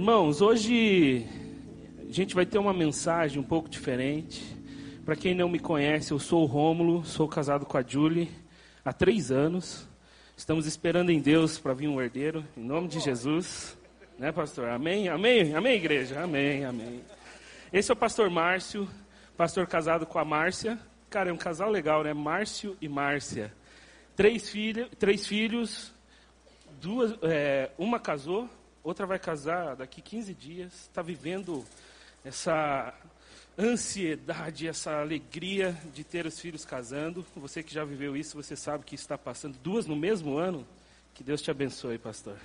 Irmãos, hoje a gente vai ter uma mensagem um pouco diferente. Para quem não me conhece, eu sou o Rômulo, sou casado com a Julie há três anos. Estamos esperando em Deus para vir um herdeiro, em nome de Jesus. Né, pastor? Amém? Amém? Amém, igreja? Amém, amém. Esse é o pastor Márcio, pastor casado com a Márcia. Cara, é um casal legal, né? Márcio e Márcia. Três, filha, três filhos, duas, é, uma casou, outra vai casar daqui 15 dias. Está vivendo essa ansiedade, essa alegria de ter os filhos casando. Você que já viveu isso, você sabe que está passando duas no mesmo ano. Que Deus te abençoe, pastor.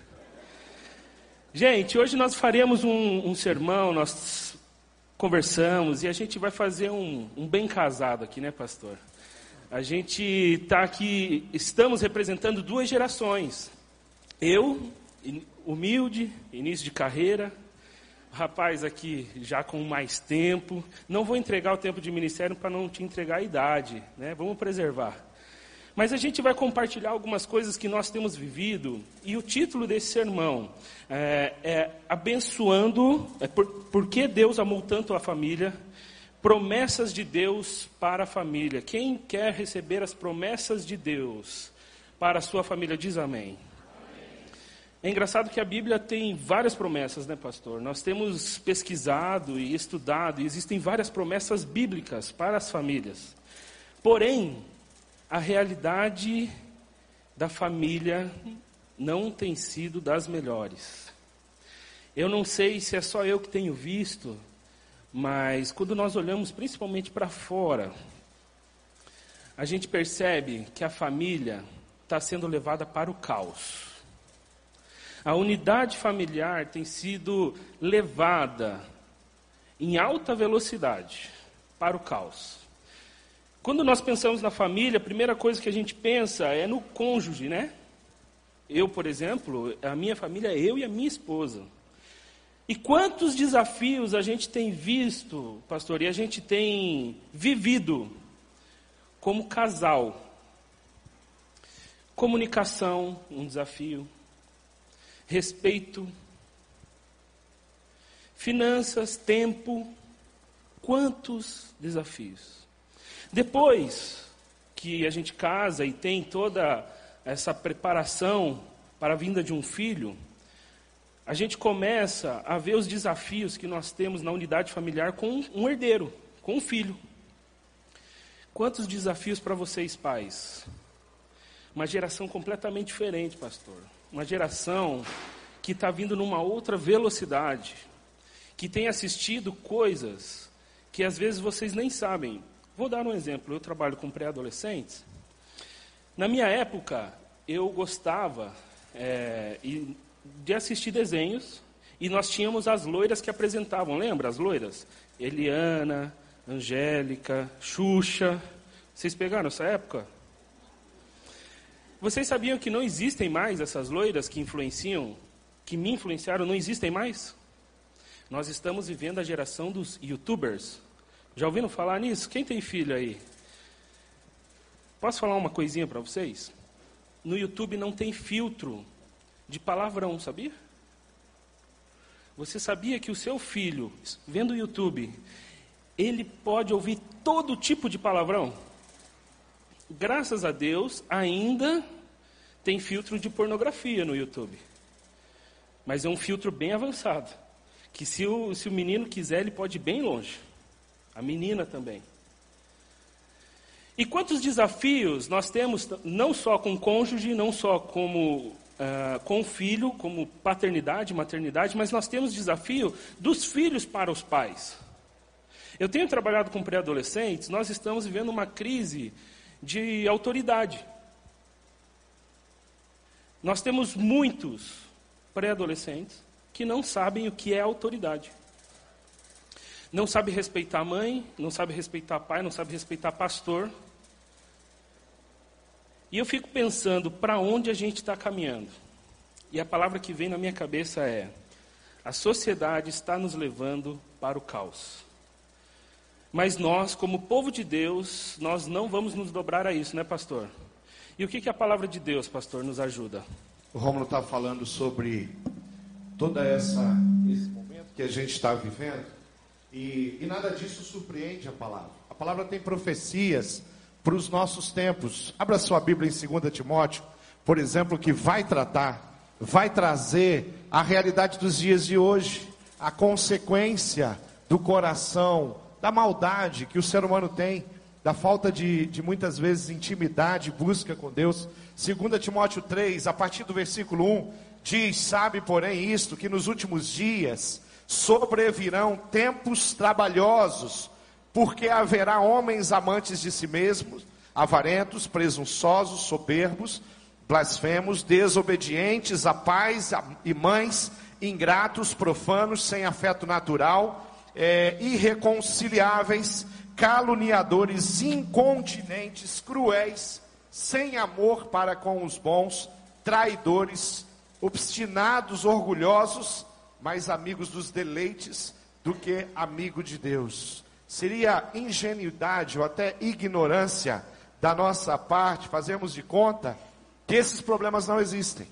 Gente, hoje nós faremos um, um sermão, nós conversamos e a gente vai fazer um, um bem casado aqui, né, pastor? A gente está aqui, estamos representando duas gerações. Eu, humilde, início de carreira, rapaz aqui já com mais tempo. Não vou entregar o tempo de ministério para não te entregar a idade, né? Vamos preservar. Mas a gente vai compartilhar algumas coisas que nós temos vivido, e o título desse sermão é, é Abençoando, é por, por que Deus amou tanto a família, promessas de Deus para a família. Quem quer receber as promessas de Deus para a sua família, diz amém. É engraçado que a Bíblia tem várias promessas, né, pastor? Nós temos pesquisado e estudado, e existem várias promessas bíblicas para as famílias. Porém, a realidade da família não tem sido das melhores. Eu não sei se é só eu que tenho visto, mas quando nós olhamos principalmente para fora, a gente percebe que a família está sendo levada para o caos. A unidade familiar tem sido levada em alta velocidade para o caos. Quando nós pensamos na família, a primeira coisa que a gente pensa é no cônjuge, né? Eu, por exemplo, a minha família é eu e a minha esposa. E quantos desafios a gente tem visto, pastor, e a gente tem vivido como casal. Comunicação, um desafio. Respeito. Finanças, tempo. Quantos desafios. Depois que a gente casa e tem toda essa preparação para a vinda de um filho, a gente começa a ver os desafios que nós temos na unidade familiar com um herdeiro, com um filho. Quantos desafios para vocês, pais? Uma geração completamente diferente, pastor. Uma geração que está vindo numa outra velocidade, que tem assistido coisas que às vezes vocês nem sabem. Vou dar um exemplo. Eu trabalho com pré-adolescentes. Na minha época, eu gostava é, de assistir desenhos e nós tínhamos as loiras que apresentavam. Lembra as loiras? Eliana, Angélica, Xuxa. Vocês pegaram essa época? Vocês sabiam que não existem mais essas loiras que influenciam, que me influenciaram, não existem mais? Nós estamos vivendo a geração dos youtubers. Já ouviram falar nisso? Quem tem filho aí? Posso falar uma coisinha para vocês? No YouTube não tem filtro de palavrão, sabia? Você sabia que o seu filho, vendo o YouTube, ele pode ouvir todo tipo de palavrão? Graças a Deus, ainda tem filtro de pornografia no YouTube. Mas é um filtro bem avançado. Que se o, se o menino quiser, ele pode ir bem longe. A menina também. E quantos desafios nós temos, não só com cônjuge, não só como uh, com filho, como paternidade, maternidade, mas nós temos desafio dos filhos para os pais. Eu tenho trabalhado com pré-adolescentes, nós estamos vivendo uma crise de autoridade. Nós temos muitos pré-adolescentes que não sabem o que é autoridade. Não sabe respeitar a mãe, não sabe respeitar pai, não sabe respeitar pastor. E eu fico pensando para onde a gente está caminhando. E a palavra que vem na minha cabeça é: a sociedade está nos levando para o caos. Mas nós, como povo de Deus, nós não vamos nos dobrar a isso, né, pastor? E o que, que a palavra de Deus, pastor, nos ajuda? O Romulo está falando sobre toda essa esse momento que a gente está vivendo. E, e nada disso surpreende a palavra. A palavra tem profecias para os nossos tempos. Abra sua Bíblia em 2 Timóteo, por exemplo, que vai tratar, vai trazer a realidade dos dias de hoje, a consequência do coração, da maldade que o ser humano tem, da falta de, de muitas vezes intimidade, busca com Deus. 2 Timóteo 3, a partir do versículo 1, diz: Sabe, porém, isto, que nos últimos dias sobrevirão tempos trabalhosos, porque haverá homens amantes de si mesmos, avarentos, presunçosos, soberbos, blasfemos, desobedientes a pais e mães, ingratos, profanos, sem afeto natural, é, irreconciliáveis, caluniadores, incontinentes, cruéis, sem amor para com os bons, traidores, obstinados, orgulhosos, mais amigos dos deleites do que amigo de Deus. Seria ingenuidade ou até ignorância da nossa parte fazermos de conta que esses problemas não existem.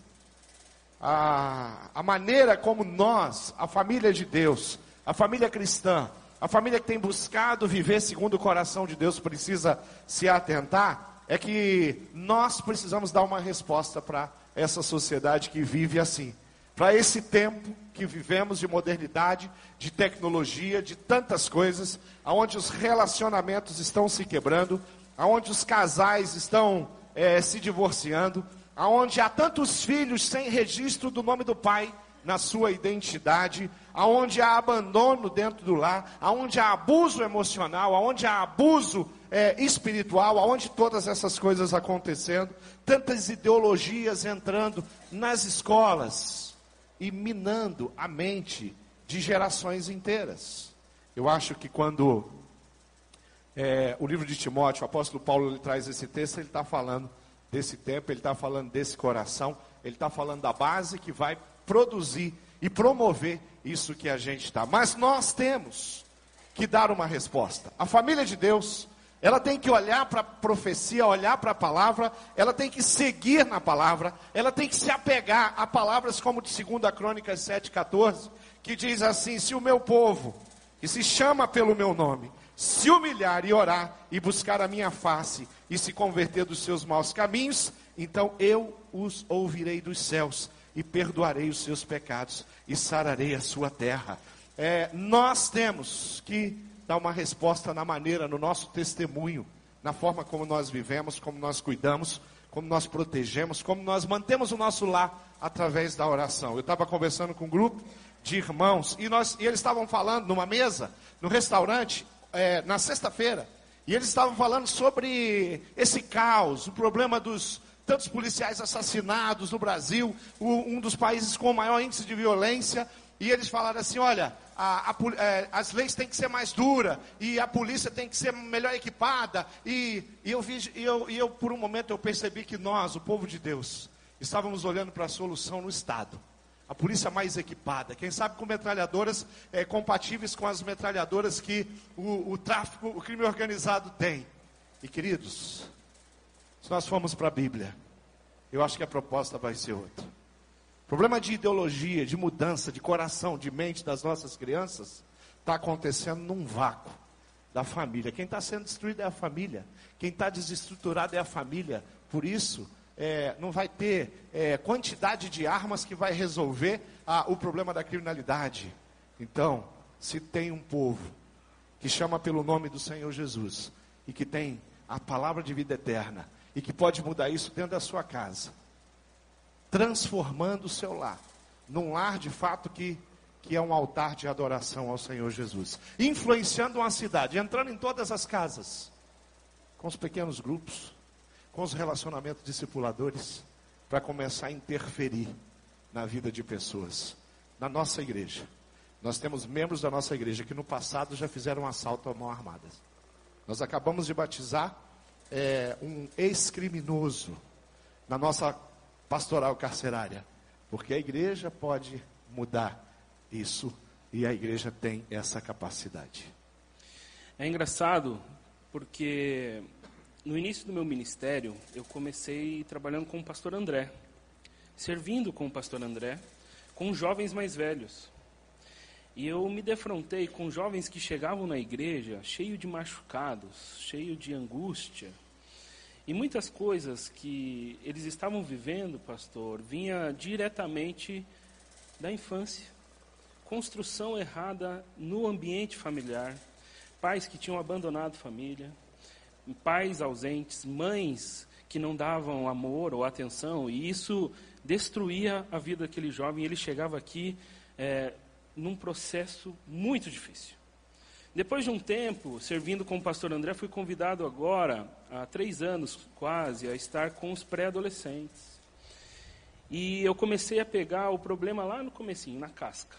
A, a maneira como nós, a família de Deus, a família cristã, a família que tem buscado viver segundo o coração de Deus precisa se atentar, é que nós precisamos dar uma resposta para essa sociedade que vive assim. Para esse tempo que vivemos de modernidade, de tecnologia, de tantas coisas, aonde os relacionamentos estão se quebrando, aonde os casais estão é, se divorciando, aonde há tantos filhos sem registro do nome do pai na sua identidade, aonde há abandono dentro do lar, aonde há abuso emocional, aonde há abuso é, espiritual, aonde todas essas coisas acontecendo, tantas ideologias entrando nas escolas e minando a mente de gerações inteiras. Eu acho que quando é, o livro de Timóteo, o apóstolo Paulo ele traz esse texto, ele está falando desse tempo, ele está falando desse coração, ele está falando da base que vai produzir e promover isso que a gente está. Mas nós temos que dar uma resposta. A família de Deus, ela tem que olhar para a profecia, olhar para a palavra, ela tem que seguir na palavra, ela tem que se apegar a palavras como de 2 Crônicas 7,14, que diz assim: Se o meu povo, que se chama pelo meu nome, se humilhar e orar e buscar a minha face e se converter dos seus maus caminhos, então eu os ouvirei dos céus e perdoarei os seus pecados e sararei a sua terra. É, nós temos que dar uma resposta na maneira, no nosso testemunho, na forma como nós vivemos, como nós cuidamos, como nós protegemos, como nós mantemos o nosso lar através da oração. Eu estava conversando com um grupo de irmãos e, nós, e eles estavam falando numa mesa, no restaurante, é, na sexta-feira, e eles estavam falando sobre esse caos, o problema dos tantos policiais assassinados no Brasil, um dos países com o maior índice de violência, e eles falaram assim: olha, a, a, é, as leis têm que ser mais duras, e a polícia tem que ser melhor equipada, e, e eu, vi, e eu, e eu, por um momento, eu percebi que nós, o povo de Deus, estávamos olhando para a solução no Estado a polícia mais equipada, quem sabe com metralhadoras é, compatíveis com as metralhadoras que o, o tráfico, o crime organizado tem. E queridos, se nós formos para a Bíblia, eu acho que a proposta vai ser outra. Problema de ideologia, de mudança, de coração, de mente das nossas crianças, está acontecendo num vácuo da família. Quem está sendo destruído é a família. Quem está desestruturado é a família. Por isso, é, não vai ter é, quantidade de armas que vai resolver a, o problema da criminalidade. Então, se tem um povo que chama pelo nome do Senhor Jesus e que tem a palavra de vida eterna e que pode mudar isso dentro da sua casa, transformando o seu lar num lar de fato que, que é um altar de adoração ao Senhor Jesus, influenciando uma cidade, entrando em todas as casas, com os pequenos grupos, com os relacionamentos discipuladores para começar a interferir na vida de pessoas. Na nossa igreja, nós temos membros da nossa igreja que no passado já fizeram um assalto à mão armada. Nós acabamos de batizar é, um ex-criminoso na nossa pastoral carcerária, porque a igreja pode mudar isso e a igreja tem essa capacidade. É engraçado porque no início do meu ministério, eu comecei trabalhando com o pastor André, servindo com o pastor André, com jovens mais velhos. E eu me defrontei com jovens que chegavam na igreja cheio de machucados, cheio de angústia. E muitas coisas que eles estavam vivendo, pastor, vinha diretamente da infância. Construção errada no ambiente familiar, pais que tinham abandonado família, pais ausentes, mães que não davam amor ou atenção, e isso destruía a vida daquele jovem. Ele chegava aqui é, num processo muito difícil. Depois de um tempo, servindo com o pastor André, fui convidado agora, há três anos quase, a estar com os pré-adolescentes. E eu comecei a pegar o problema lá no comecinho, na casca.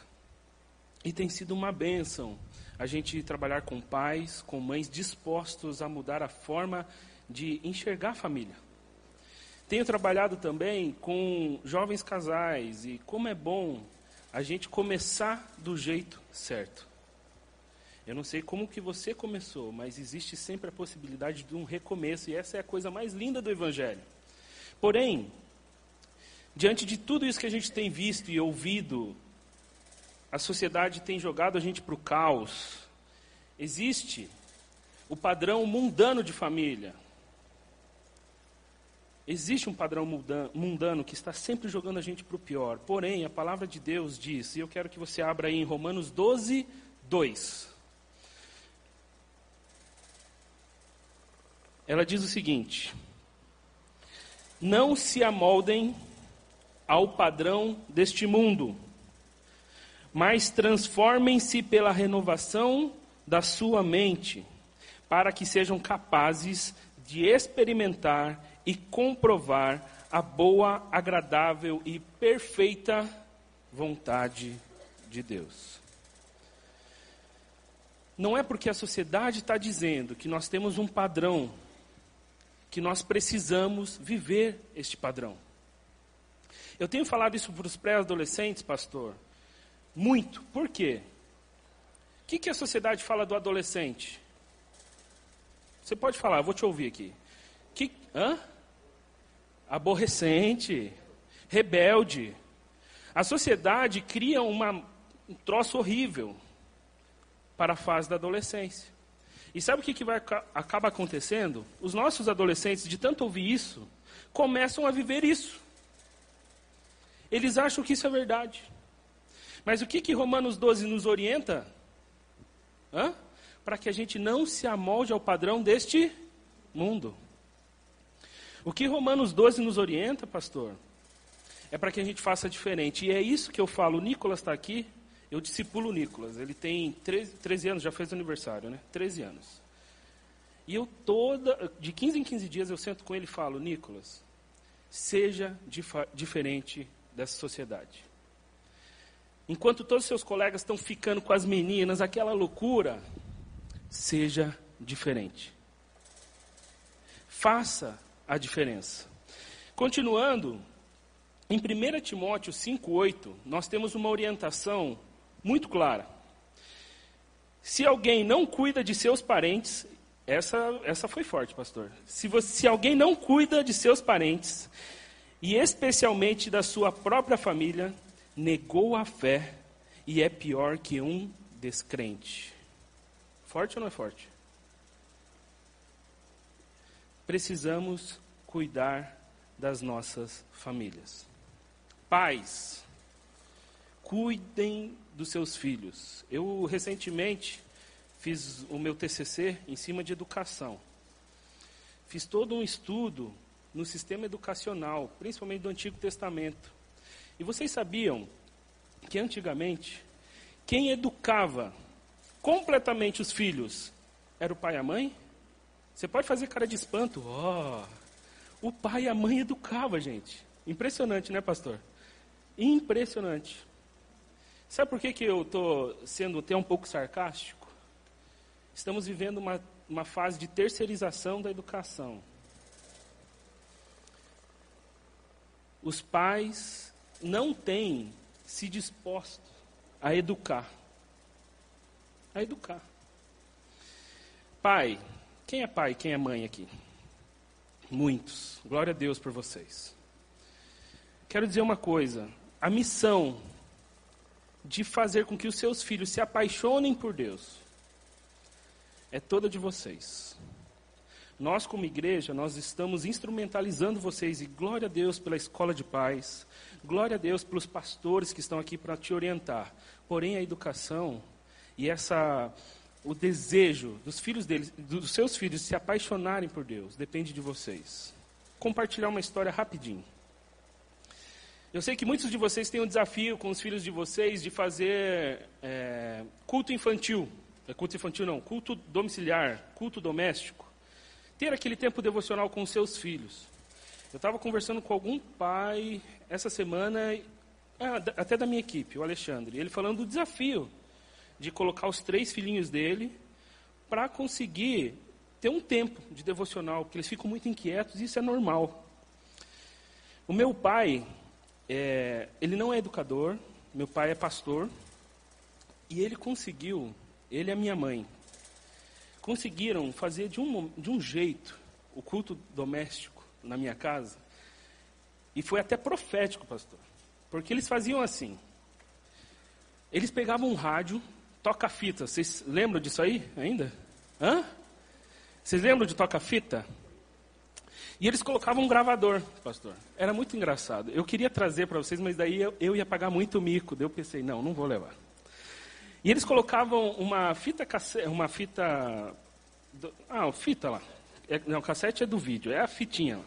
E tem sido uma bênção a gente trabalhar com pais, com mães dispostos a mudar a forma de enxergar a família. Tenho trabalhado também com jovens casais e como é bom a gente começar do jeito certo. Eu não sei como que você começou, mas existe sempre a possibilidade de um recomeço e essa é a coisa mais linda do evangelho. Porém, diante de tudo isso que a gente tem visto e ouvido, a sociedade tem jogado a gente para o caos. Existe o padrão mundano de família. Existe um padrão mundano que está sempre jogando a gente para o pior. Porém, a palavra de Deus diz, e eu quero que você abra aí em Romanos 12, 2. Ela diz o seguinte: Não se amoldem ao padrão deste mundo, mas transformem-se pela renovação da sua mente, para que sejam capazes de experimentar e comprovar a boa, agradável e perfeita vontade de Deus. Não é porque a sociedade está dizendo que nós temos um padrão, que nós precisamos viver este padrão. Eu tenho falado isso para os pré-adolescentes, pastor, muito. Por quê? O que, que a sociedade fala do adolescente? Você pode falar, eu vou te ouvir aqui. Que, hã? aborrecente, rebelde. A sociedade cria uma, um troço horrível para a fase da adolescência. E sabe o que, que vai, acaba acontecendo? Os nossos adolescentes, de tanto ouvir isso, começam a viver isso. Eles acham que isso é verdade. Mas o que, que Romanos 12 nos orienta? Para que a gente não se amolde ao padrão deste mundo. O que Romanos 12 nos orienta, pastor, é para que a gente faça diferente. E é isso que eu falo. O Nicolas está aqui, eu discipulo o Nicolas. Ele tem 13, 13 anos, já fez aniversário, né? 13 anos. E eu toda, de 15 em 15 dias, eu sento com ele e falo, Nicolas, seja diferente dessa sociedade. Enquanto todos os seus colegas estão ficando com as meninas, aquela loucura, seja diferente. Faça a diferença. Continuando, em 1 Timóteo 5,8, nós temos uma orientação muito clara. Se alguém não cuida de seus parentes, essa, essa foi forte, pastor. Se, você, se alguém não cuida de seus parentes, e especialmente da sua própria família, negou a fé e é pior que um descrente. Forte ou não é forte? precisamos cuidar das nossas famílias. Pais, cuidem dos seus filhos. Eu recentemente fiz o meu TCC em cima de educação. Fiz todo um estudo no sistema educacional, principalmente do Antigo Testamento. E vocês sabiam que antigamente quem educava completamente os filhos era o pai e a mãe? Você pode fazer cara de espanto. Oh, o pai e a mãe educavam, gente. Impressionante, né, pastor? Impressionante. Sabe por que, que eu estou sendo até um pouco sarcástico? Estamos vivendo uma, uma fase de terceirização da educação. Os pais não têm se disposto a educar. A educar. Pai, quem é pai, quem é mãe aqui? Muitos. Glória a Deus por vocês. Quero dizer uma coisa: a missão de fazer com que os seus filhos se apaixonem por Deus é toda de vocês. Nós, como igreja, nós estamos instrumentalizando vocês e glória a Deus pela escola de paz, glória a Deus pelos pastores que estão aqui para te orientar. Porém, a educação e essa o desejo dos filhos deles, dos seus filhos se apaixonarem por Deus, depende de vocês. Compartilhar uma história rapidinho. Eu sei que muitos de vocês têm um desafio com os filhos de vocês de fazer é, culto infantil. É culto infantil não, culto domiciliar, culto doméstico. Ter aquele tempo devocional com os seus filhos. Eu estava conversando com algum pai essa semana, ah, até da minha equipe, o Alexandre, ele falando do desafio de colocar os três filhinhos dele para conseguir ter um tempo de devocional, porque eles ficam muito inquietos e isso é normal. O meu pai, é, ele não é educador, meu pai é pastor, e ele conseguiu, ele e a minha mãe, conseguiram fazer de um, de um jeito o culto doméstico na minha casa, e foi até profético, pastor, porque eles faziam assim: eles pegavam um rádio, toca-fita, vocês lembram disso aí ainda? Hã? Vocês lembram de toca-fita? E eles colocavam um gravador, pastor. Era muito engraçado. Eu queria trazer para vocês, mas daí eu, eu, ia pagar muito mico. Daí eu pensei, não, não vou levar. E eles colocavam uma fita cassete, uma fita. Ah, fita lá. É, não, cassete é do vídeo, é a fitinha.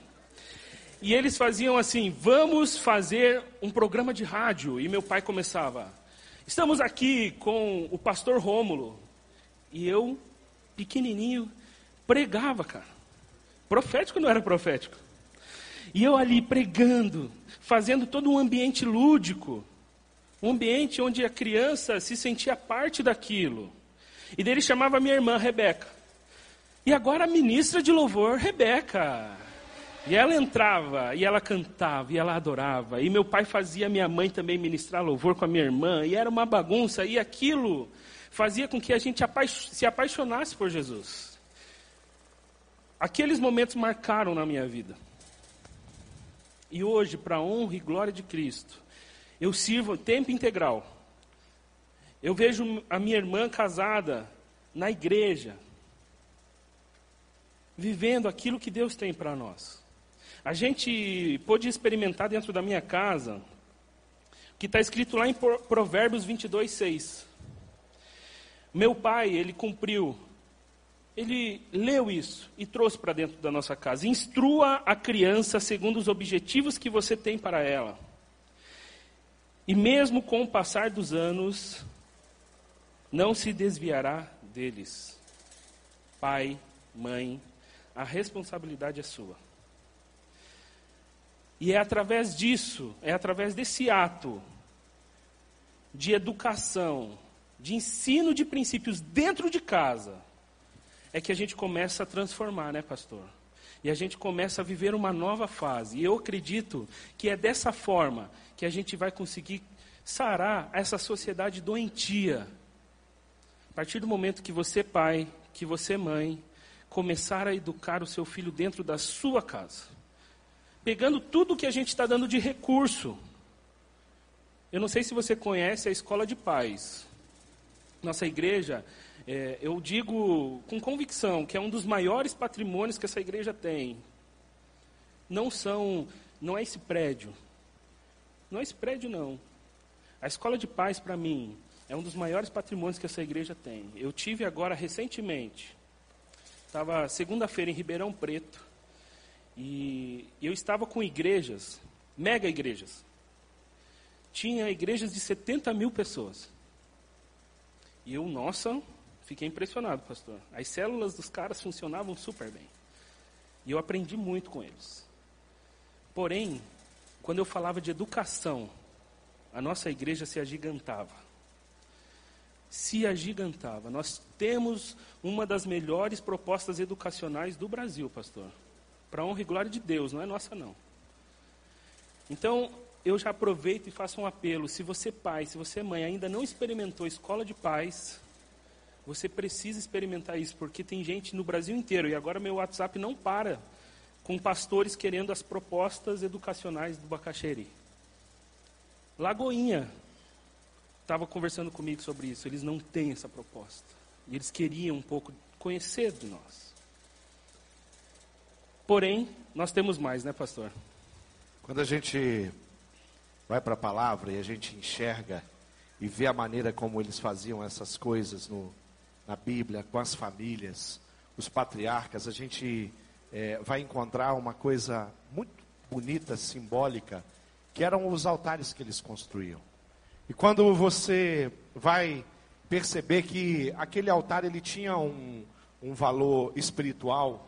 E eles faziam assim: vamos fazer um programa de rádio. E meu pai começava: estamos aqui com o pastor Rômulo. E eu, pequenininho, pregava, cara. Profético não era profético. E eu ali pregando, fazendo todo um ambiente lúdico, um ambiente onde a criança se sentia parte daquilo. E dele chamava minha irmã Rebeca. E agora a ministra de louvor, Rebeca. E ela entrava, e ela cantava, e ela adorava. E meu pai fazia minha mãe também ministrar louvor com a minha irmã. E era uma bagunça. E aquilo fazia com que a gente se apaixonasse por Jesus. Aqueles momentos marcaram na minha vida. E hoje, para a honra e glória de Cristo, eu sirvo tempo integral. Eu vejo a minha irmã casada na igreja, vivendo aquilo que Deus tem para nós. A gente pôde experimentar dentro da minha casa, que está escrito lá em Provérbios 22, 6. Meu pai, ele cumpriu ele leu isso e trouxe para dentro da nossa casa. Instrua a criança segundo os objetivos que você tem para ela. E mesmo com o passar dos anos, não se desviará deles. Pai, mãe, a responsabilidade é sua. E é através disso, é através desse ato de educação, de ensino de princípios dentro de casa, é que a gente começa a transformar, né, pastor? E a gente começa a viver uma nova fase. E eu acredito que é dessa forma que a gente vai conseguir sarar essa sociedade doentia. A partir do momento que você, pai, que você, mãe, começar a educar o seu filho dentro da sua casa. Pegando tudo que a gente está dando de recurso. Eu não sei se você conhece a escola de pais. Nossa igreja, é, eu digo com convicção que é um dos maiores patrimônios que essa igreja tem. Não são, não é esse prédio. Não é esse prédio, não. A escola de paz, para mim, é um dos maiores patrimônios que essa igreja tem. Eu tive agora recentemente, estava segunda-feira em Ribeirão Preto, e eu estava com igrejas, mega igrejas. Tinha igrejas de 70 mil pessoas. E eu, nossa, Fiquei impressionado, pastor. As células dos caras funcionavam super bem. E eu aprendi muito com eles. Porém, quando eu falava de educação, a nossa igreja se agigantava. Se agigantava. Nós temos uma das melhores propostas educacionais do Brasil, pastor. Para honra e glória de Deus, não é nossa não. Então, eu já aproveito e faço um apelo. Se você pai, se você mãe ainda não experimentou escola de paz, você precisa experimentar isso, porque tem gente no Brasil inteiro, e agora meu WhatsApp não para com pastores querendo as propostas educacionais do Bacaxeri. Lagoinha. estava conversando comigo sobre isso. Eles não têm essa proposta. E eles queriam um pouco conhecer de nós. Porém, nós temos mais, né, pastor? Quando a gente vai para a palavra e a gente enxerga e vê a maneira como eles faziam essas coisas no, na Bíblia, com as famílias, os patriarcas, a gente é, vai encontrar uma coisa muito bonita, simbólica, que eram os altares que eles construíam. E quando você vai perceber que aquele altar ele tinha um, um valor espiritual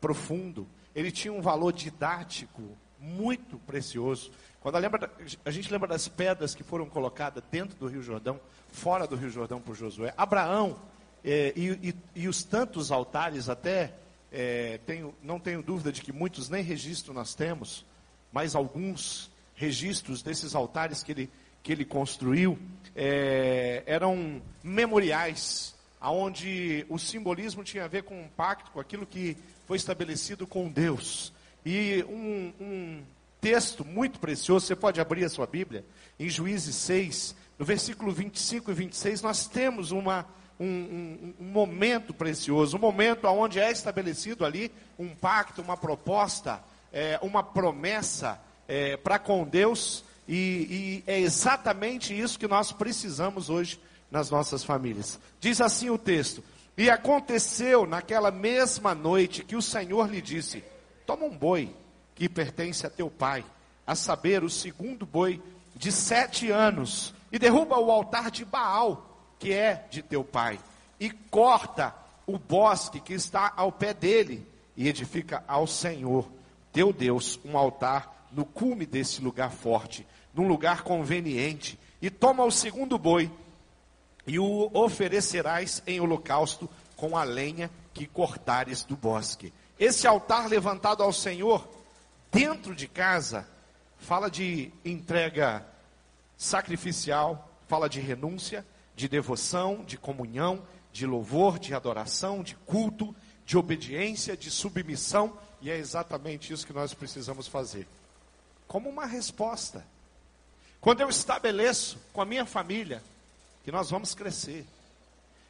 profundo, ele tinha um valor didático muito precioso. Quando a, lembra, a gente lembra das pedras que foram colocadas dentro do Rio Jordão, fora do Rio Jordão por Josué, Abraão é, e, e, e, os tantos altares, até é, tenho, não tenho dúvida de que muitos nem registro nós temos, mas alguns registros desses altares que ele, que ele construiu é, eram memoriais, aonde o simbolismo tinha a ver com um pacto, com aquilo que foi estabelecido com Deus. E um, um texto muito precioso, você pode abrir a sua Bíblia, em Juízes 6, no versículo 25 e 26, nós temos uma, um, um, um momento precioso, um momento onde é estabelecido ali um pacto, uma proposta, é, uma promessa é, para com Deus, e, e é exatamente isso que nós precisamos hoje nas nossas famílias. Diz assim o texto: E aconteceu naquela mesma noite que o Senhor lhe disse: Toma um boi que pertence a teu pai, a saber, o segundo boi de sete anos, e derruba o altar de Baal, que é de teu pai, e corta o bosque que está ao pé dele, e edifica ao Senhor, teu Deus, um altar no cume desse lugar forte, num lugar conveniente, e toma o segundo boi, e o oferecerás em holocausto com a lenha que cortares do bosque. Esse altar levantado ao Senhor dentro de casa, fala de entrega sacrificial, fala de renúncia, de devoção, de comunhão, de louvor, de adoração, de culto, de obediência, de submissão, e é exatamente isso que nós precisamos fazer. Como uma resposta. Quando eu estabeleço com a minha família que nós vamos crescer,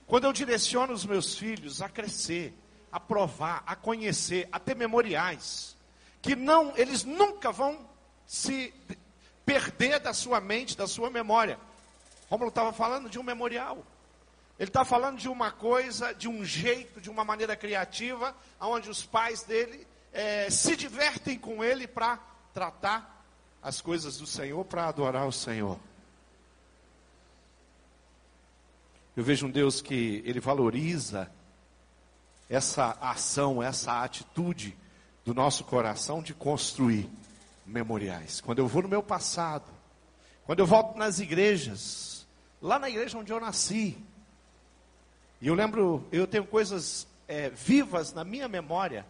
quando eu direciono os meus filhos a crescer, a provar, a conhecer, a ter memoriais, que não, eles nunca vão se perder da sua mente, da sua memória. Romulo estava falando de um memorial. Ele está falando de uma coisa, de um jeito, de uma maneira criativa, onde os pais dele é, se divertem com ele para tratar as coisas do Senhor, para adorar o Senhor. Eu vejo um Deus que ele valoriza essa ação, essa atitude do nosso coração de construir memoriais. Quando eu vou no meu passado, quando eu volto nas igrejas, lá na igreja onde eu nasci, e eu lembro, eu tenho coisas é, vivas na minha memória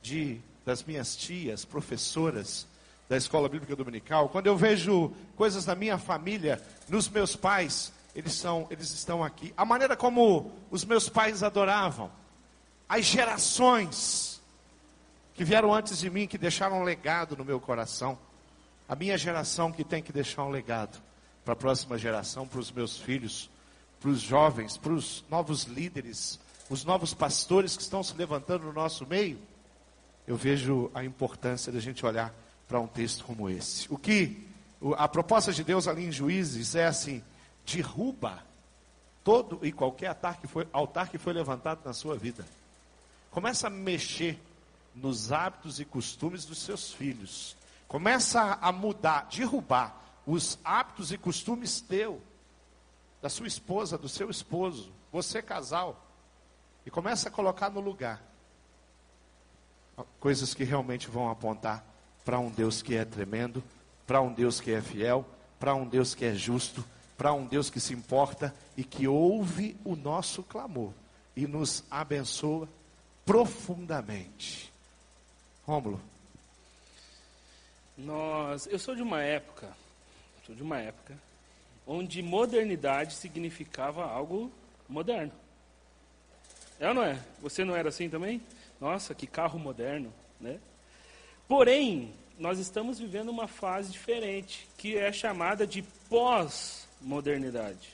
de das minhas tias, professoras da escola bíblica dominical. Quando eu vejo coisas da minha família, nos meus pais, eles são, eles estão aqui. A maneira como os meus pais adoravam, as gerações que vieram antes de mim, que deixaram um legado no meu coração. A minha geração que tem que deixar um legado para a próxima geração, para os meus filhos, para os jovens, para os novos líderes, os novos pastores que estão se levantando no nosso meio. Eu vejo a importância da gente olhar para um texto como esse. O que a proposta de Deus ali em Juízes é assim: derruba todo e qualquer altar que foi, altar que foi levantado na sua vida. Começa a mexer nos hábitos e costumes dos seus filhos. Começa a mudar, derrubar os hábitos e costumes teu, da sua esposa, do seu esposo, você casal, e começa a colocar no lugar coisas que realmente vão apontar para um Deus que é tremendo, para um Deus que é fiel, para um Deus que é justo, para um Deus que se importa e que ouve o nosso clamor e nos abençoa profundamente. Rômulo. Nós, eu sou de uma época, de uma época onde modernidade significava algo moderno. É ou não é? Você não era assim também? Nossa, que carro moderno, né? Porém, nós estamos vivendo uma fase diferente, que é chamada de pós pós-modernidade.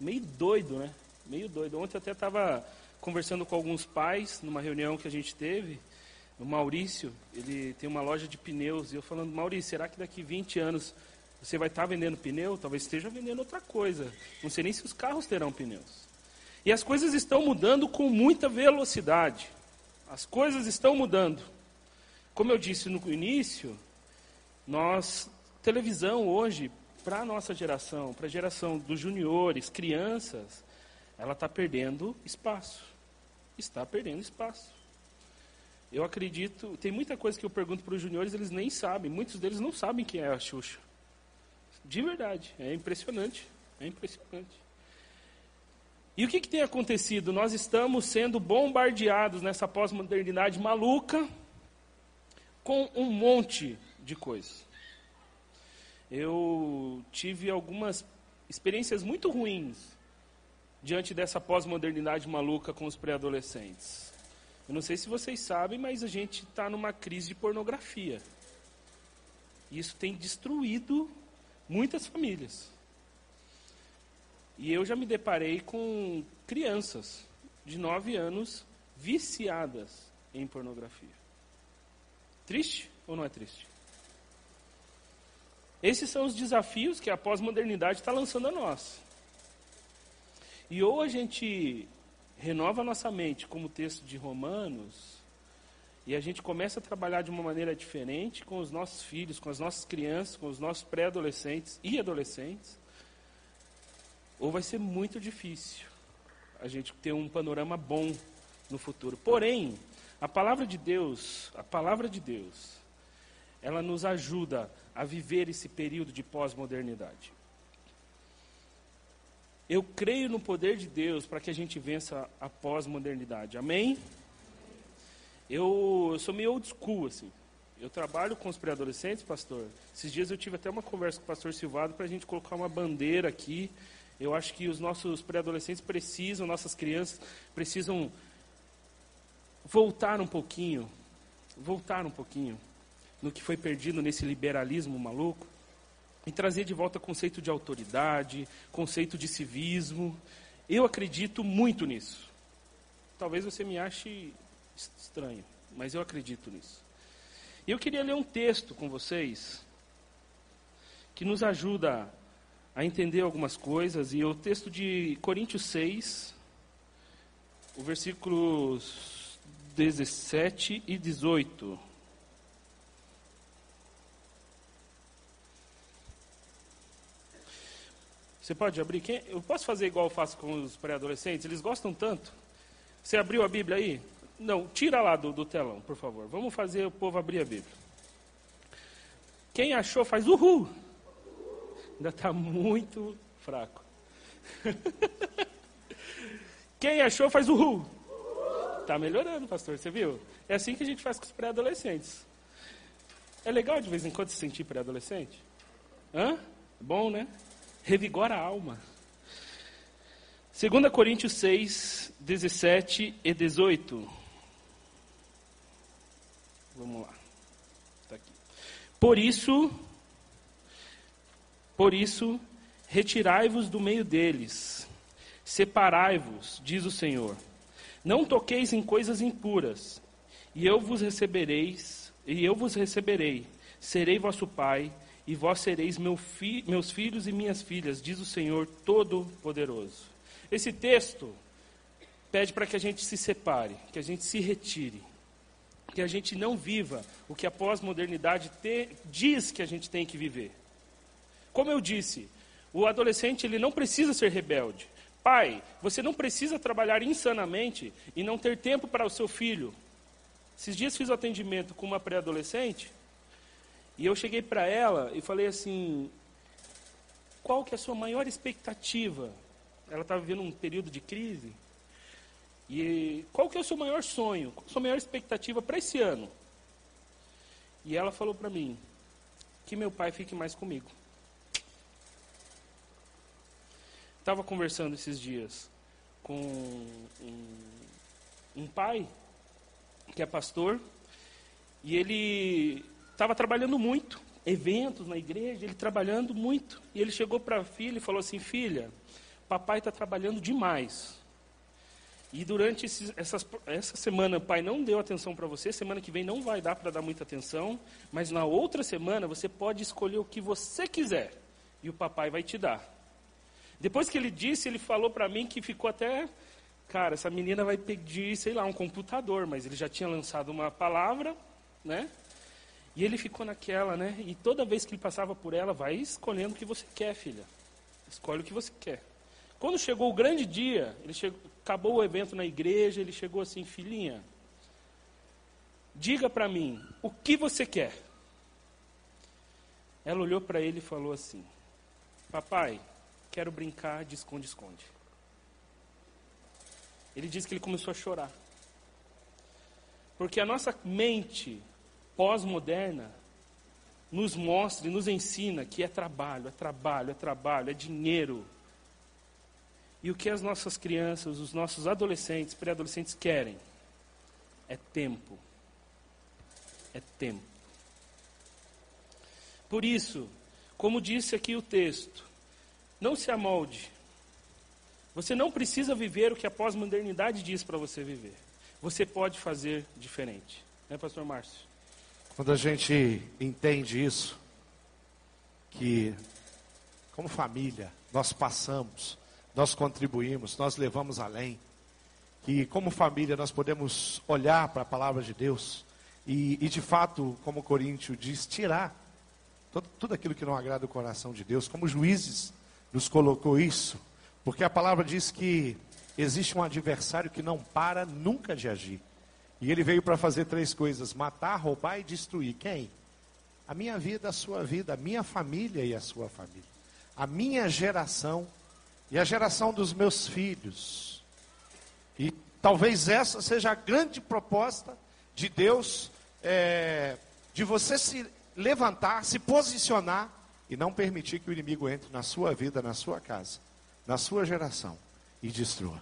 Meio doido, né? Meio doido. Ontem eu até estava conversando com alguns pais numa reunião que a gente teve. O Maurício, ele tem uma loja de pneus. E eu falando, Maurício, será que daqui 20 anos você vai estar tá vendendo pneu? Talvez esteja vendendo outra coisa. Não sei nem se os carros terão pneus. E as coisas estão mudando com muita velocidade. As coisas estão mudando. Como eu disse no início, nós, televisão hoje, para a nossa geração, para a geração dos juniores, crianças, ela está perdendo espaço. Está perdendo espaço. Eu acredito, tem muita coisa que eu pergunto para os juniores, eles nem sabem, muitos deles não sabem quem é a Xuxa. De verdade, é impressionante, é impressionante. E o que, que tem acontecido? Nós estamos sendo bombardeados nessa pós-modernidade maluca com um monte de coisas. Eu tive algumas experiências muito ruins diante dessa pós-modernidade maluca com os pré-adolescentes. Eu não sei se vocês sabem, mas a gente está numa crise de pornografia. Isso tem destruído muitas famílias. E eu já me deparei com crianças de 9 anos viciadas em pornografia. Triste ou não é triste? Esses são os desafios que a pós-modernidade está lançando a nós. E ou a gente renova nossa mente, como o texto de Romanos, e a gente começa a trabalhar de uma maneira diferente com os nossos filhos, com as nossas crianças, com os nossos pré-adolescentes e adolescentes, ou vai ser muito difícil a gente ter um panorama bom no futuro. Porém, a palavra de Deus, a palavra de Deus, ela nos ajuda a viver esse período de pós-modernidade. Eu creio no poder de Deus para que a gente vença a pós-modernidade. Amém? Eu, eu, sou meio old school, assim. Eu trabalho com os pré-adolescentes, pastor. Esses dias eu tive até uma conversa com o pastor Silvado para a gente colocar uma bandeira aqui. Eu acho que os nossos pré-adolescentes precisam, nossas crianças precisam voltar um pouquinho, voltar um pouquinho no que foi perdido nesse liberalismo maluco e trazer de volta conceito de autoridade, conceito de civismo. Eu acredito muito nisso. Talvez você me ache estranho, mas eu acredito nisso. Eu queria ler um texto com vocês que nos ajuda a entender algumas coisas, e é o texto de Coríntios 6, o versículos 17 e 18. Você pode abrir? Eu posso fazer igual eu faço com os pré-adolescentes? Eles gostam tanto. Você abriu a Bíblia aí? Não, tira lá do, do telão, por favor. Vamos fazer o povo abrir a Bíblia. Quem achou, faz uhul. Ainda está muito fraco. Quem achou, faz uhul. Está melhorando, pastor, você viu? É assim que a gente faz com os pré-adolescentes. É legal de vez em quando se sentir pré-adolescente? Hã? Bom, né? revigora a alma. 2 Coríntios 6, 17 e 18. Vamos lá. Tá aqui. Por isso, por isso, retirai-vos do meio deles, separai-vos, diz o Senhor. Não toqueis em coisas impuras, e eu vos recebereis, e eu vos receberei. Serei vosso pai, e vós sereis meu fi, meus filhos e minhas filhas, diz o Senhor Todo-Poderoso. Esse texto pede para que a gente se separe, que a gente se retire, que a gente não viva o que a pós-modernidade diz que a gente tem que viver. Como eu disse, o adolescente ele não precisa ser rebelde. Pai, você não precisa trabalhar insanamente e não ter tempo para o seu filho. Esses dias fiz o atendimento com uma pré-adolescente e eu cheguei para ela e falei assim: qual que é a sua maior expectativa? Ela estava vivendo um período de crise. E qual que é o seu maior sonho? Qual a sua maior expectativa para esse ano? E ela falou para mim: que meu pai fique mais comigo. Estava conversando esses dias com um, um pai que é pastor e ele estava trabalhando muito eventos na igreja, ele trabalhando muito. E ele chegou para a filha e falou assim: Filha, papai está trabalhando demais. E durante esses, essas, essa semana o pai não deu atenção para você, semana que vem não vai dar para dar muita atenção, mas na outra semana você pode escolher o que você quiser e o papai vai te dar. Depois que ele disse, ele falou para mim que ficou até, cara, essa menina vai pedir, sei lá, um computador, mas ele já tinha lançado uma palavra, né? E ele ficou naquela, né? E toda vez que ele passava por ela, vai escolhendo o que você quer, filha. Escolhe o que você quer. Quando chegou o grande dia, ele chegou, acabou o evento na igreja, ele chegou assim, filhinha, diga para mim, o que você quer? Ela olhou para ele e falou assim: Papai, quero brincar de esconde-esconde. Ele disse que ele começou a chorar. Porque a nossa mente pós-moderna nos mostra e nos ensina que é trabalho, é trabalho, é trabalho, é dinheiro. E o que as nossas crianças, os nossos adolescentes, pré-adolescentes querem é tempo. É tempo. Por isso, como disse aqui o texto, não se amolde. Você não precisa viver o que a pós-modernidade diz para você viver. Você pode fazer diferente. Né, pastor Márcio? Quando a gente entende isso, que como família nós passamos, nós contribuímos, nós levamos além, que como família nós podemos olhar para a palavra de Deus e, e de fato, como Coríntio diz, tirar todo, tudo aquilo que não agrada o coração de Deus, como juízes nos colocou isso, porque a palavra diz que existe um adversário que não para nunca de agir. E ele veio para fazer três coisas: matar, roubar e destruir. Quem? A minha vida, a sua vida, a minha família e a sua família. A minha geração e a geração dos meus filhos. E talvez essa seja a grande proposta de Deus, é, de você se levantar, se posicionar e não permitir que o inimigo entre na sua vida, na sua casa, na sua geração e destrua.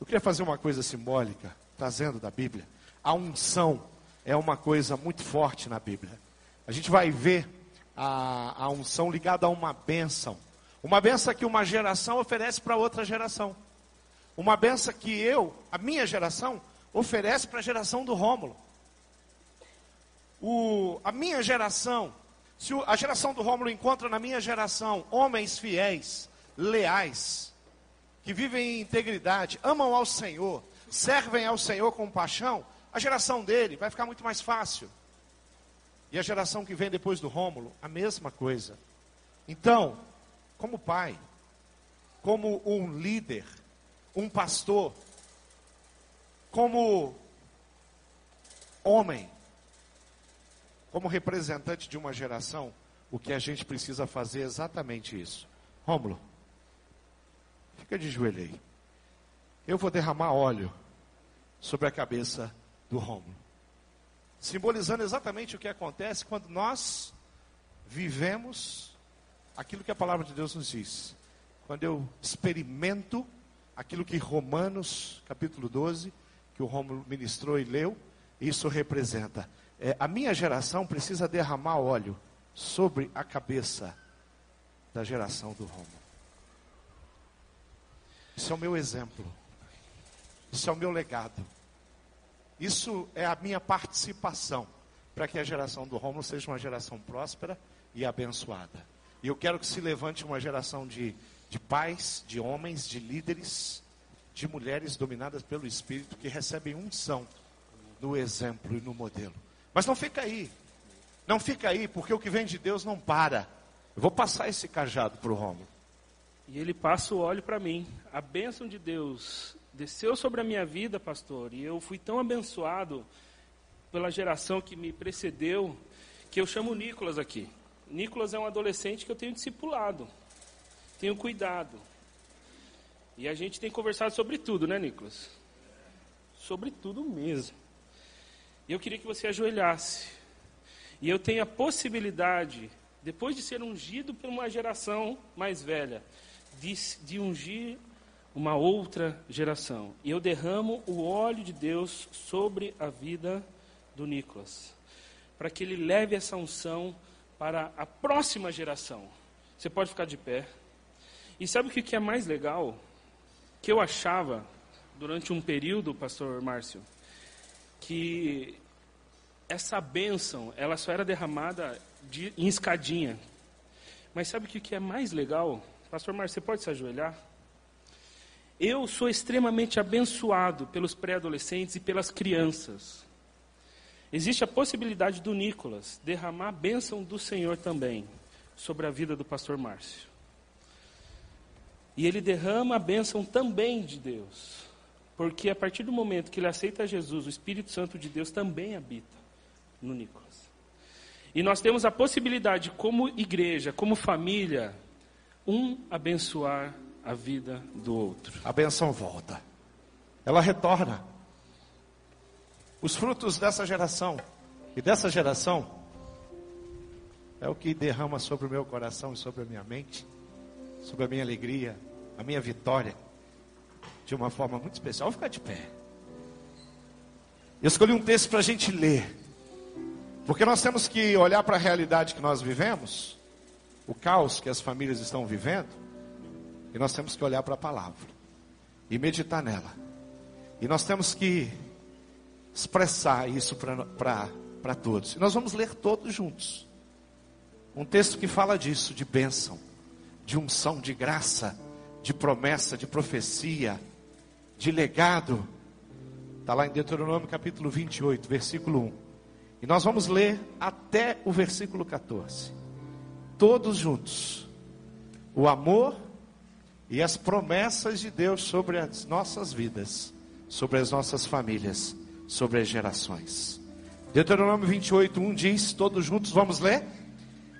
Eu queria fazer uma coisa simbólica, trazendo da Bíblia. A unção é uma coisa muito forte na Bíblia. A gente vai ver a, a unção ligada a uma bênção. Uma benção que uma geração oferece para outra geração. Uma benção que eu, a minha geração, oferece para a geração do Rômulo. O, a minha geração se a geração do Rômulo encontra na minha geração homens fiéis, leais, que vivem em integridade, amam ao Senhor, servem ao Senhor com paixão, a geração dele vai ficar muito mais fácil. E a geração que vem depois do Rômulo, a mesma coisa. Então, como pai, como um líder, um pastor, como homem, como representante de uma geração, o que a gente precisa fazer é exatamente isso. Rômulo, fica de joelho aí. Eu vou derramar óleo sobre a cabeça do Rômulo. Simbolizando exatamente o que acontece quando nós vivemos aquilo que a palavra de Deus nos diz. Quando eu experimento aquilo que Romanos, capítulo 12, que o Rômulo ministrou e leu, isso representa é, a minha geração precisa derramar óleo sobre a cabeça da geração do Romo. Isso é o meu exemplo. Isso é o meu legado. Isso é a minha participação para que a geração do Romulo seja uma geração próspera e abençoada. E eu quero que se levante uma geração de, de pais, de homens, de líderes, de mulheres dominadas pelo Espírito que recebem unção no exemplo e no modelo. Mas não fica aí. Não fica aí, porque o que vem de Deus não para. Eu vou passar esse cajado para o Romulo. E ele passa o óleo para mim. A bênção de Deus desceu sobre a minha vida, pastor. E eu fui tão abençoado pela geração que me precedeu, que eu chamo o Nicolas aqui. Nicolas é um adolescente que eu tenho discipulado, tenho cuidado. E a gente tem conversado sobre tudo, né, Nicolas? Sobre tudo mesmo. E eu queria que você ajoelhasse. E eu tenho a possibilidade, depois de ser ungido por uma geração mais velha, de, de ungir uma outra geração. E eu derramo o óleo de Deus sobre a vida do Nicolas, para que ele leve essa unção para a próxima geração. Você pode ficar de pé. E sabe o que é mais legal? Que eu achava, durante um período, pastor Márcio, que essa bênção, ela só era derramada de, em escadinha. Mas sabe o que é mais legal? Pastor Márcio, você pode se ajoelhar? Eu sou extremamente abençoado pelos pré-adolescentes e pelas crianças. Existe a possibilidade do Nicolas derramar a bênção do Senhor também sobre a vida do pastor Márcio. E ele derrama a bênção também de Deus. Porque a partir do momento que ele aceita Jesus, o Espírito Santo de Deus também habita no Nicolas. E nós temos a possibilidade, como igreja, como família, um abençoar a vida do outro. A benção volta. Ela retorna. Os frutos dessa geração e dessa geração é o que derrama sobre o meu coração e sobre a minha mente, sobre a minha alegria, a minha vitória, de uma forma muito especial. Vou ficar de pé. Eu escolhi um texto para a gente ler, porque nós temos que olhar para a realidade que nós vivemos, o caos que as famílias estão vivendo, e nós temos que olhar para a palavra e meditar nela. E nós temos que expressar isso para todos. E nós vamos ler todos juntos. Um texto que fala disso, de bênção, de unção, de graça, de promessa, de profecia, de legado. Está lá em Deuteronômio capítulo 28, versículo 1. E nós vamos ler até o versículo 14. Todos juntos. O amor e as promessas de Deus sobre as nossas vidas, sobre as nossas famílias, sobre as gerações. Deuteronômio 28, 1 diz: Todos juntos vamos ler?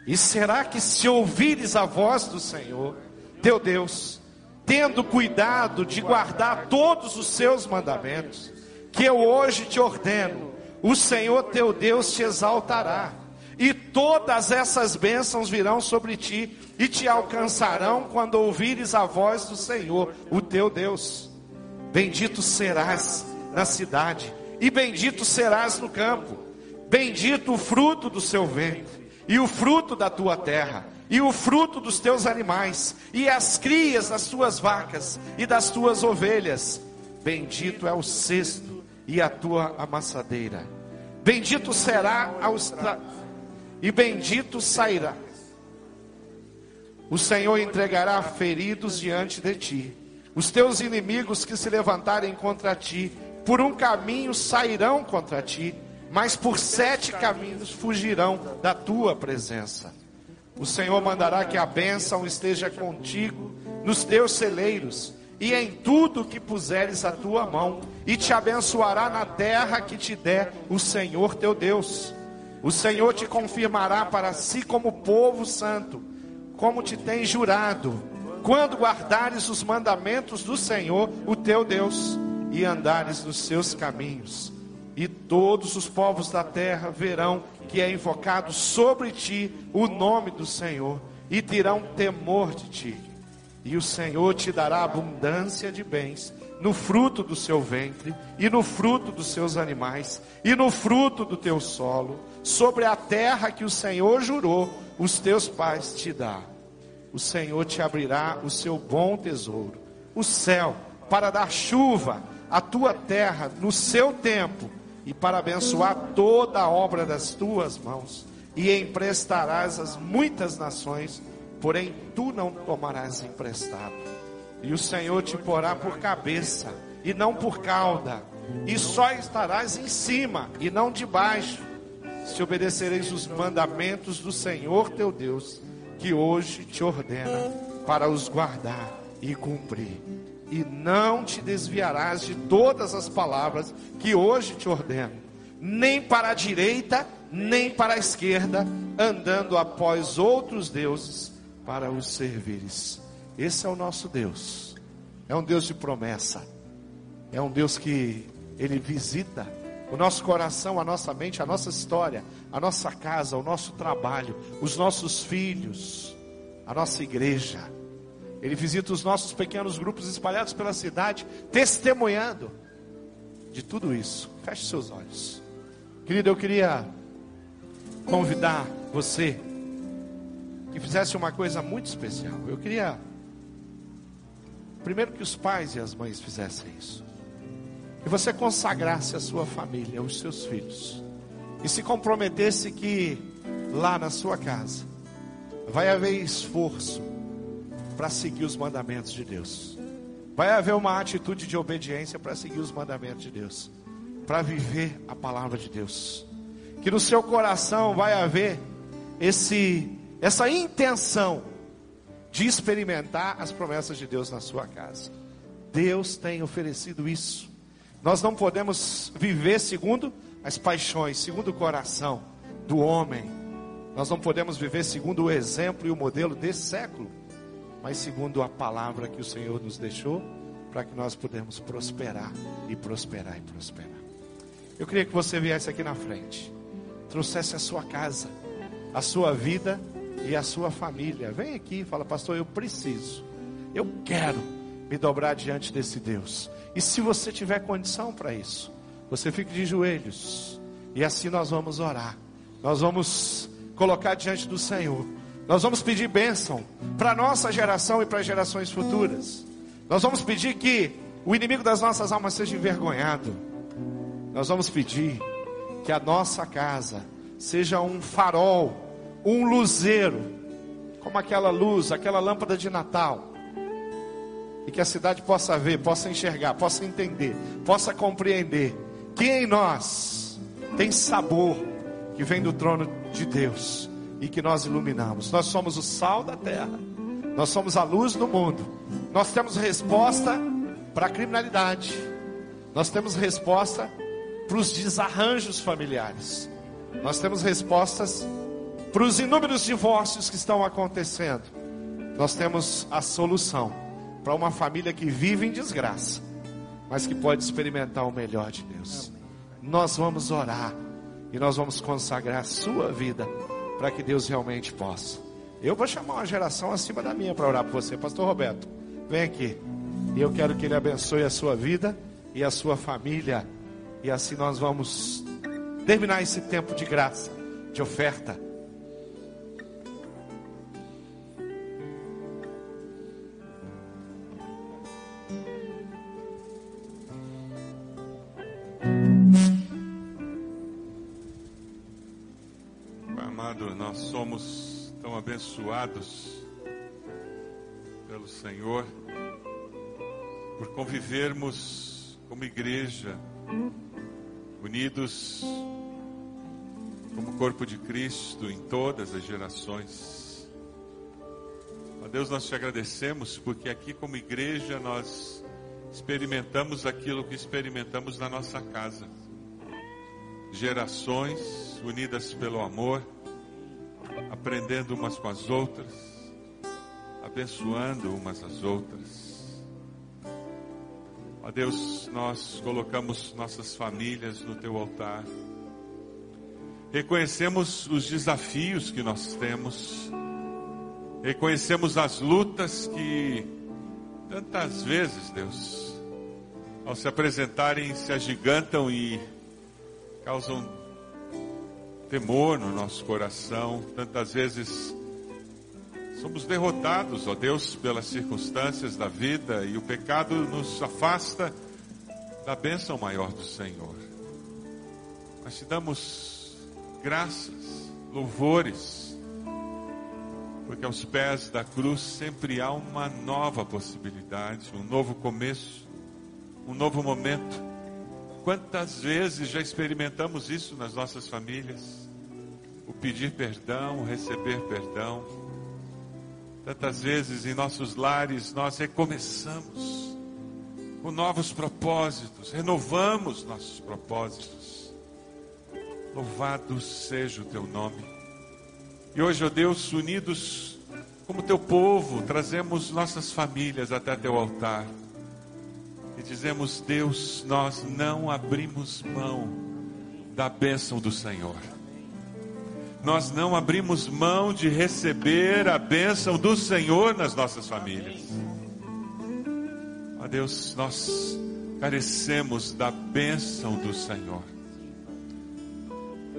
E será que se ouvires a voz do Senhor, teu Deus, tendo cuidado de guardar todos os seus mandamentos, que eu hoje te ordeno, o Senhor teu Deus te exaltará e todas essas bênçãos virão sobre ti e te alcançarão quando ouvires a voz do Senhor, o teu Deus. Bendito serás na cidade, e bendito serás no campo. Bendito o fruto do seu ventre, e o fruto da tua terra, e o fruto dos teus animais, e as crias das tuas vacas e das tuas ovelhas. Bendito é o cesto e a tua amassadeira. Bendito será aos tra e bendito sairá. O Senhor entregará feridos diante de ti. Os teus inimigos que se levantarem contra ti, por um caminho sairão contra ti, mas por sete caminhos fugirão da tua presença. O Senhor mandará que a bênção esteja contigo nos teus celeiros e em tudo que puseres a tua mão, e te abençoará na terra que te der o Senhor teu Deus. O Senhor te confirmará para si como povo santo, como te tem jurado, quando guardares os mandamentos do Senhor, o teu Deus, e andares nos seus caminhos. E todos os povos da terra verão que é invocado sobre ti o nome do Senhor, e terão temor de ti. E o Senhor te dará abundância de bens no fruto do seu ventre, e no fruto dos seus animais, e no fruto do teu solo, sobre a terra que o Senhor jurou, os teus pais te dá. O Senhor te abrirá o seu bom tesouro, o céu, para dar chuva à tua terra no seu tempo, e para abençoar toda a obra das tuas mãos, e emprestarás as muitas nações, porém tu não tomarás emprestado. E o Senhor te porá por cabeça e não por cauda, e só estarás em cima e não debaixo, se obedecereis os mandamentos do Senhor teu Deus, que hoje te ordena para os guardar e cumprir. E não te desviarás de todas as palavras que hoje te ordeno, nem para a direita, nem para a esquerda, andando após outros deuses para os servires. Esse é o nosso Deus. É um Deus de promessa. É um Deus que ele visita o nosso coração, a nossa mente, a nossa história, a nossa casa, o nosso trabalho, os nossos filhos, a nossa igreja. Ele visita os nossos pequenos grupos espalhados pela cidade, testemunhando de tudo isso. Feche seus olhos. Querido, eu queria convidar você que fizesse uma coisa muito especial. Eu queria, primeiro, que os pais e as mães fizessem isso. Que você consagrasse a sua família, os seus filhos. E se comprometesse que lá na sua casa vai haver esforço para seguir os mandamentos de Deus. Vai haver uma atitude de obediência para seguir os mandamentos de Deus, para viver a palavra de Deus. Que no seu coração vai haver esse essa intenção de experimentar as promessas de Deus na sua casa. Deus tem oferecido isso. Nós não podemos viver segundo as paixões, segundo o coração do homem. Nós não podemos viver segundo o exemplo e o modelo desse século, mas segundo a palavra que o Senhor nos deixou, para que nós pudemos prosperar e prosperar e prosperar. Eu queria que você viesse aqui na frente, trouxesse a sua casa, a sua vida e a sua família. Vem aqui e fala, pastor, eu preciso, eu quero me dobrar diante desse Deus. E se você tiver condição para isso, você fique de joelhos. E assim nós vamos orar. Nós vamos colocar diante do Senhor. Nós vamos pedir bênção para a nossa geração e para as gerações futuras. Nós vamos pedir que o inimigo das nossas almas seja envergonhado. Nós vamos pedir que a nossa casa seja um farol um luzeiro, como aquela luz, aquela lâmpada de Natal, e que a cidade possa ver, possa enxergar, possa entender, possa compreender que em nós tem sabor que vem do trono de Deus e que nós iluminamos. Nós somos o sal da terra, nós somos a luz do mundo, nós temos resposta para a criminalidade, nós temos resposta para os desarranjos familiares, nós temos respostas para os inúmeros divórcios que estão acontecendo, nós temos a solução para uma família que vive em desgraça, mas que pode experimentar o melhor de Deus. Nós vamos orar e nós vamos consagrar a sua vida para que Deus realmente possa. Eu vou chamar uma geração acima da minha para orar por você, Pastor Roberto. Vem aqui. E eu quero que Ele abençoe a sua vida e a sua família. E assim nós vamos terminar esse tempo de graça, de oferta abençoados pelo Senhor por convivermos como igreja, unidos como corpo de Cristo em todas as gerações. A Deus nós te agradecemos porque aqui como igreja nós experimentamos aquilo que experimentamos na nossa casa. Gerações unidas pelo amor, aprendendo umas com as outras, abençoando umas às outras. Ó Deus, nós colocamos nossas famílias no teu altar. Reconhecemos os desafios que nós temos. Reconhecemos as lutas que tantas vezes, Deus, ao se apresentarem, se agigantam e causam temor no nosso coração. Tantas vezes somos derrotados, ó Deus, pelas circunstâncias da vida e o pecado nos afasta da bênção maior do Senhor. Mas te damos graças, louvores, porque aos pés da cruz sempre há uma nova possibilidade, um novo começo, um novo momento Quantas vezes já experimentamos isso nas nossas famílias? O pedir perdão, o receber perdão. Tantas vezes em nossos lares nós recomeçamos com novos propósitos, renovamos nossos propósitos. Louvado seja o teu nome. E hoje, ó Deus, unidos como teu povo, trazemos nossas famílias até teu altar e dizemos: Deus, nós não abrimos mão da bênção do Senhor. Nós não abrimos mão de receber a bênção do Senhor nas nossas famílias. Ó Deus, nós carecemos da bênção do Senhor.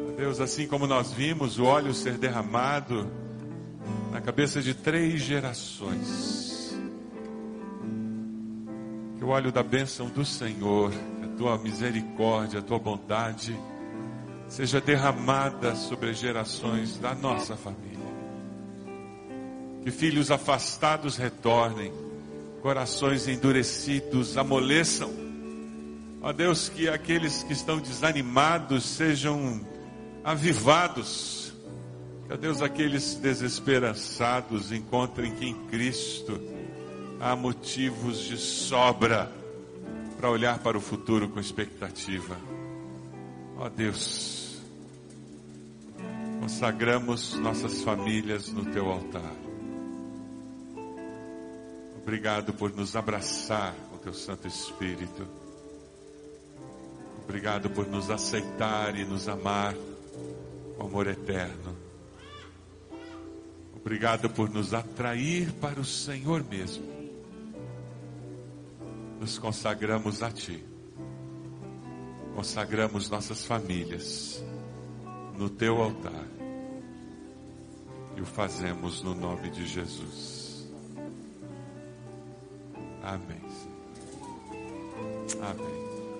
Ó Deus, assim como nós vimos o óleo ser derramado na cabeça de três gerações. O óleo da bênção do Senhor, a tua misericórdia, a tua bondade, seja derramada sobre as gerações da nossa família. Que filhos afastados retornem, corações endurecidos amoleçam. Ó Deus, que aqueles que estão desanimados sejam avivados. Ó Deus, aqueles desesperançados encontrem que em Cristo há motivos de sobra para olhar para o futuro com expectativa. Ó Deus, consagramos nossas famílias no teu altar. Obrigado por nos abraçar com teu Santo Espírito. Obrigado por nos aceitar e nos amar com amor eterno. Obrigado por nos atrair para o Senhor mesmo. Nos consagramos a Ti. Consagramos nossas famílias no Teu altar. E o fazemos no nome de Jesus. Amém. Amém.